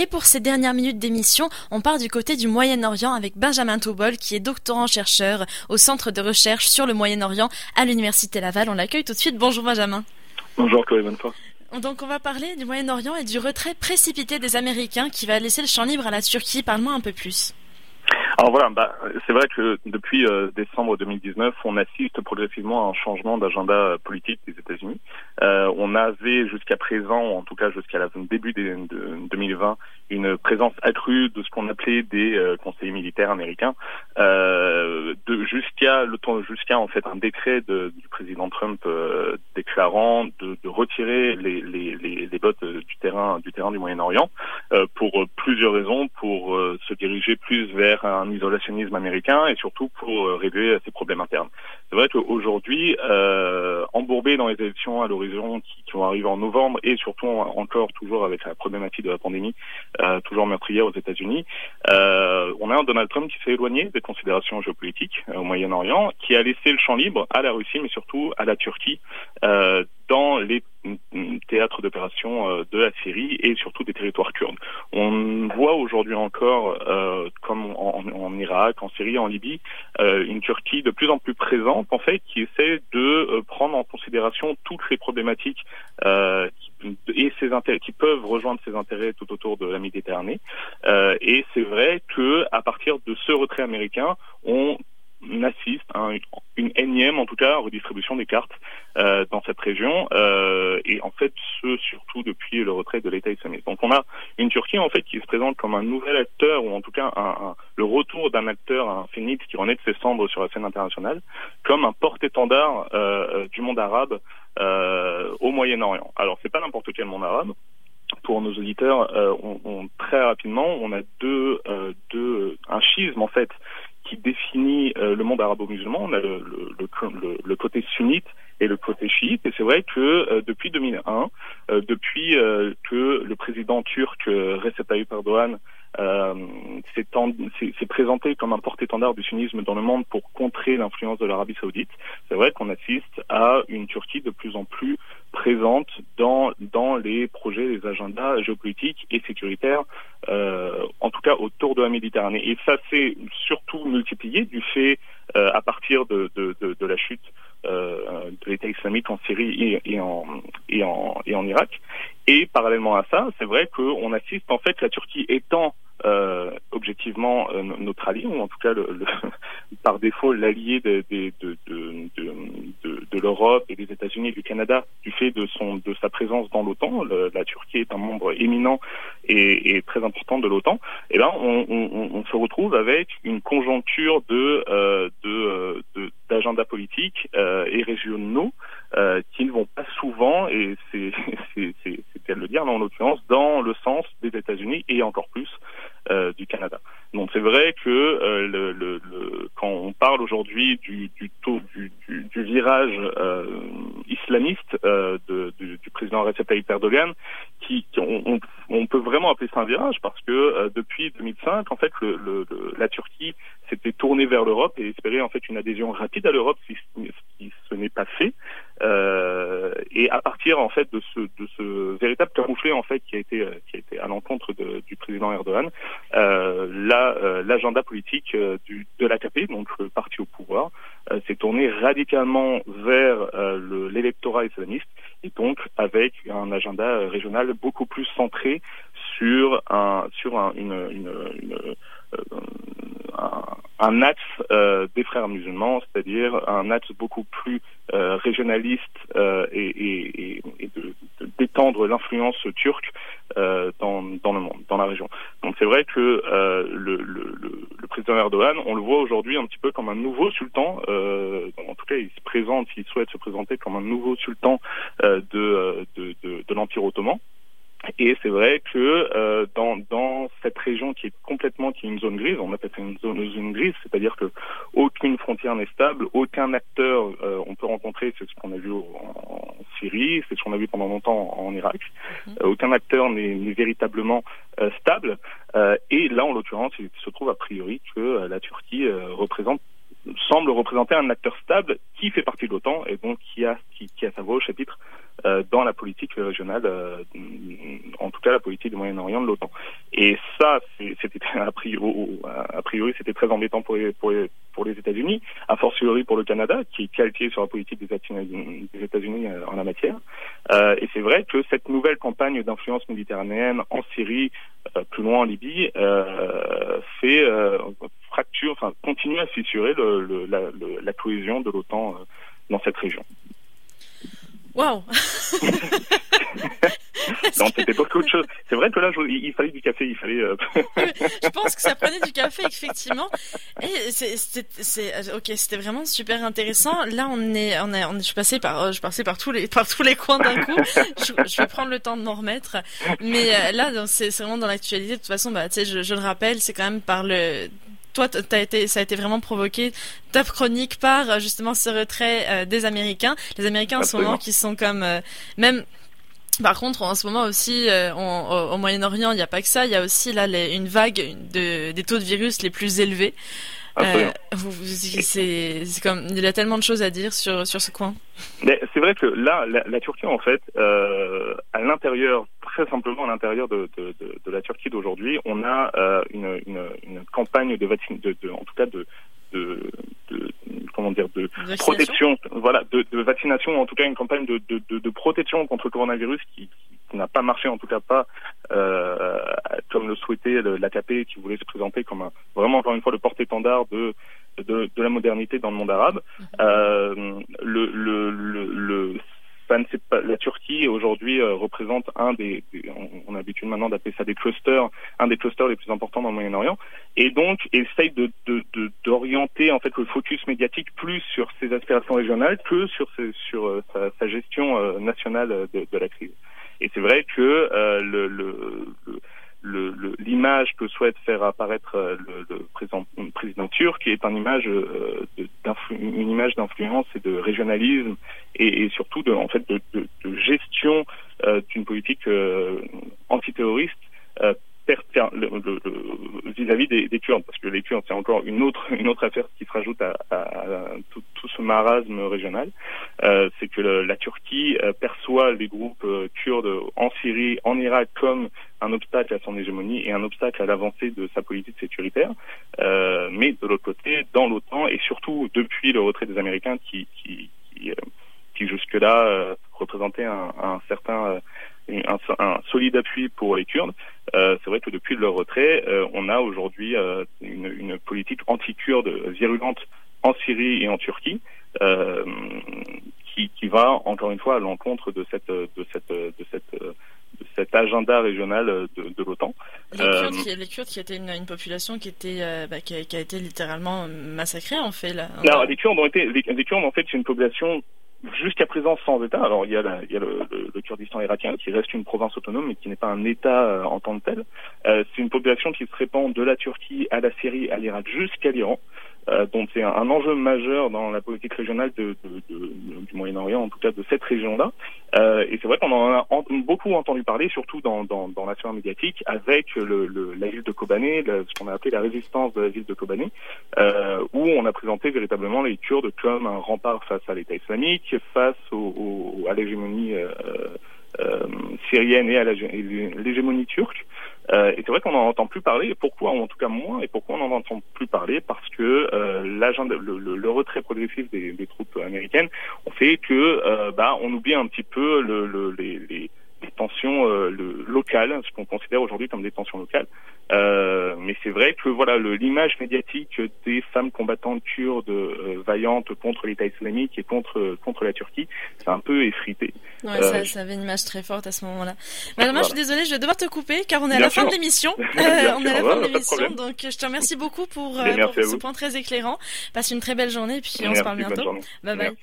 Et pour ces dernières minutes d'émission, on part du côté du Moyen-Orient avec Benjamin Toubol, qui est doctorant-chercheur au Centre de recherche sur le Moyen-Orient à l'Université Laval. On l'accueille tout de suite. Bonjour Benjamin. Bonjour Chloé Donc on va parler du Moyen-Orient et du retrait précipité des Américains qui va laisser le champ libre à la Turquie. Parle-moi un peu plus. Alors voilà, bah, c'est vrai que depuis euh, décembre 2019, on assiste progressivement à un changement d'agenda politique des États-Unis. Euh, on avait jusqu'à présent, en tout cas jusqu'à la début de, 2020, une présence accrue de ce qu'on appelait des euh, conseillers militaires américains, euh, jusqu'à le temps, jusqu'à en fait un décret du président Trump déclarant de, retirer les, les, les, les votes du terrain du terrain du Moyen-Orient pour plusieurs raisons, pour se diriger plus vers un isolationnisme américain et surtout pour euh, régler ses problèmes internes. C'est vrai qu'aujourd'hui, euh, embourbé dans les élections à l'horizon qui, qui, vont arriver en novembre et surtout encore toujours avec la problématique de la pandémie euh, toujours meurtrière aux États-Unis, euh, on a un Donald Trump qui s'est éloigné des considérations géopolitiques euh, au Moyen-Orient, qui a laissé le champ libre à la Russie mais surtout à la Turquie euh, dans les théâtres d'opération euh, de la Syrie et surtout des territoires kurdes. On voit aujourd'hui encore, euh, comme en, Irak, en Syrie, en Libye, euh, une Turquie de plus en plus présente, en fait, qui essaie de prendre en considération toutes les problématiques et ses intérêts qui peuvent rejoindre ses intérêts tout autour de la Méditerranée. et c'est vrai que à partir de ce retrait américain, on assiste à une, énième, en tout cas, redistribution des cartes euh, dans cette région, euh, et en fait, ce surtout depuis le retrait de l'État islamique. Donc, on a une Turquie en fait qui se présente comme un nouvel acteur, ou en tout cas un, le retour d'un acteur, un phénix qui renaît de ses cendres sur la scène internationale, comme un porte-étendard euh, du monde arabe au Moyen-Orient. Alors, c'est pas n'importe quel monde arabe pour nos auditeurs, on, on, très rapidement, on a deux, deux, un schisme en fait qui définit euh, le monde arabo-musulman. On a le, le, le, côté sunnite et le côté chiite. Et c'est vrai que euh, depuis 2001, euh, depuis que le président turc Recep Tayyip Erdogan euh, s'est présenté comme un porte-étendard du sunnisme dans le monde pour contrer l'influence de l'Arabie saoudite. C'est vrai qu'on assiste à une Turquie de plus en plus présente dans, dans les projets, les agendas géopolitiques et sécuritaires, euh, en tout cas autour de la Méditerranée. Et ça s'est surtout multiplié du fait, euh, à partir de, de, de, de la chute euh, de l'État islamique en Syrie et, et, en, et, en, et en Irak. Et parallèlement à ça, c'est vrai qu'on assiste en fait la Turquie étant euh, objectivement euh, notre allié, ou en tout cas le, le, par défaut l'allié de, de, de, de, l'Europe et des États-Unis et du Canada du fait de son de sa présence dans l'OTAN. La Turquie est un membre éminent et, et très important de l'OTAN. Et eh ben on, on, on, se retrouve avec une conjoncture de euh, de d'agendas politiques euh, et régionaux euh, qui ne vont pas souvent, et c'est c'est le dire, en l'occurrence, dans le sens des États-Unis et encore plus euh, du Canada. Donc c'est vrai que euh, le, le, le, quand on parle aujourd'hui du, du taux du, du, du virage euh, islamiste euh, de, du, président Recep Tayyip Erdogan, qui, qui on, on, peut vraiment appeler ça un virage parce que euh, depuis 2005, en fait, le, la Turquie s'était tournée vers l'Europe et espérait en fait une adhésion rapide à l'Europe, si, si, ce n'est pas fait. Et à partir en fait de ce, de ce véritable camouflet en fait qui a été qui a été à l'encontre du président Erdogan, euh, euh, l'agenda politique euh, du, de l'AKP, donc le parti au pouvoir, s'est tourné radicalement vers l'électorat islamiste et donc avec un agenda régional beaucoup plus centré sur un sur un, une, une, une un, un, axe euh, des frères musulmans, c'est-à-dire un axe beaucoup plus euh, régionaliste euh, et, et, et d'étendre l'influence turque dans, dans le monde, dans la région. Donc c'est vrai que le, le, le, président Erdogan, on le voit aujourd'hui un petit peu comme un nouveau sultan. en tout cas, il se présente, il souhaite se présenter comme un nouveau sultan de, de, de, de l'Empire ottoman. Et c'est vrai que euh, dans, dans cette région qui est complètement qui est une zone grise, on appelle ça une zone, zone grise, c'est-à-dire que aucune frontière n'est stable, aucun acteur euh, on peut rencontrer, c'est ce qu'on a vu en, Syrie, c'est ce qu'on a vu pendant longtemps en, Irak, mhm. euh, aucun acteur n'est véritablement euh, stable. et là, en l'occurrence, il se trouve a priori que la Turquie représente semble représenter un acteur stable qui fait partie de l'OTAN et donc qui a qui, a sa voix au chapitre euh, dans la politique régionale, euh, en tout cas la politique du Moyen-Orient de l'OTAN. Et ça, c'était a priori, a priori c'était très embêtant pour les, pour pour les États-Unis, a fortiori pour le Canada, qui est calqué sur la politique des États-Unis euh, en la matière. Et c'est vrai que cette nouvelle campagne d'influence méditerranéenne en Syrie, plus loin en Libye, fait enfin continue à fissurer le, la, la, cohésion de l'OTAN dans cette région. Waouh Non, c'était beaucoup de choses. C'est vrai que là, il fallait du café, il fallait. Euh, je pense que ça prenait du café, effectivement. Et c'est, euh, ok, c'était vraiment super intéressant. Là, on est, on est, on je suis passé par, euh, je passais par tous les, par tous les coins d'un coup. Je, vais prendre le temps de m'en remettre. Mais là, c'est, vraiment dans l'actualité. De toute façon, bah, tu sais, je, je le rappelle, c'est quand même par le toi, as été, ça a été vraiment provoqué ta chronique par justement ce retrait des Américains. Les Américains en ce moment qui sont comme même par contre, en ce moment aussi, euh, au, Moyen-Orient, il n'y a pas que ça. Il y a aussi là une vague de, des taux de virus les plus élevés. Euh, c'est comme il y a tellement de choses à dire sur sur ce coin. Mais c'est vrai que là, la, Turquie en fait, euh, à l'intérieur, très simplement à l'intérieur de, de, de, la Turquie d'aujourd'hui, on a euh, une, une, une, campagne de, de, en tout cas de, de, de comment dire de protection, voilà, de, de, vaccination, en tout cas une campagne de, protection contre le coronavirus qui, qui n'a pas marché, en tout cas pas euh, comme le souhaitait l'AKP, qui voulait se présenter comme un, vraiment encore une fois le porte-étendard de, de, la modernité dans le monde arabe. Mm-hmm. Euh, le, le, le, le la Turquie aujourd'hui euh, représente un des, on, a l'habitude maintenant d'appeler ça des clusters, un des clusters les plus importants dans le Moyen-Orient, et donc essaye de, d'orienter en fait le focus médiatique plus sur ses aspirations régionales que sur, sur euh, sa, gestion euh, nationale de, la crise. Et c'est vrai que le, le, le l'image que souhaite faire apparaître euh, le, le président, président, turc est une image euh, une image d'influence et de régionalisme et, et, surtout de en fait de, de, de gestion euh, d'une politique antiterroriste vis-à-vis des, des, Kurdes, parce que les Kurdes, c'est encore une autre, une autre affaire qui se rajoute à, tout, ce marasme régional. Euh, c'est que la Turquie euh, perçoit les groupes euh, kurdes en Syrie, en Irak comme un obstacle à son hégémonie et un obstacle à l'avancée de sa politique sécuritaire. mais de l'autre côté, dans l'OTAN et surtout depuis le retrait des Américains qui, qui, qui, qui jusque-là représentait un, un certain un, un, solide appui pour les Kurdes. Euh, c'est vrai que depuis leur retrait, euh, on a aujourd'hui euh, une, une, politique anti-kurde virulente en Syrie et en Turquie, euh, qui, va encore une fois à l'encontre de cette de cette de cette cet agenda régional de, de l'OTAN. Les, Kurdes qui, les Kurdes qui étaient une, une population qui était bah, qui, a, qui, a, été littéralement massacrée en fait là. Non, les Kurdes ont été les, les Kurdes en fait c'est une population jusqu'à présent sans État. Alors il y a, il y a le, le, Kurdistan irakien qui reste une province autonome mais qui n'est pas un État euh, en tant que tel. Euh, c'est une population qui se répand de la Turquie à la Syrie, à l'Irak jusqu'à l'Iran. Euh, donc c'est un, enjeu majeur dans la politique régionale de, de, de, du Moyen-Orient, en tout cas de cette région-là. Euh, et c'est vrai qu'on en a beaucoup entendu parler, surtout dans, dans, dans la sphère médiatique, avec le, le, la ville de Kobané, ce qu'on a appelé la résistance de la ville de Kobané, euh, où on a présenté véritablement les Kurdes comme un rempart face à l'État islamique, face au, au, à l'hégémonie euh, euh, syrienne et à l'hégémonie turque. Euh, et c'est vrai qu'on n'en entend plus parler. Pourquoi, ou en tout cas moins, et pourquoi on n'en entend plus parler? Parce que euh, le, le, le, retrait progressif des, des, troupes américaines on fait que euh, bah, on oublie un petit peu le, les, les, tensions euh, locales, ce qu'on considère aujourd'hui comme des tensions locales. Euh, mais c'est vrai que voilà l'image médiatique des femmes combattantes kurdes euh, vaillantes contre l'État islamique et contre contre la Turquie, c'est un peu effrité. Ouais, ça, ça, avait une image très forte à ce moment-là. Madame, je suis désolée, je vais devoir te couper car on est à la fin de l'émission. on est à la fin de l'émission, donc je te remercie beaucoup pour, pour ce point très éclairant. Passe une très belle journée et puis on se parle bientôt. Bye bye.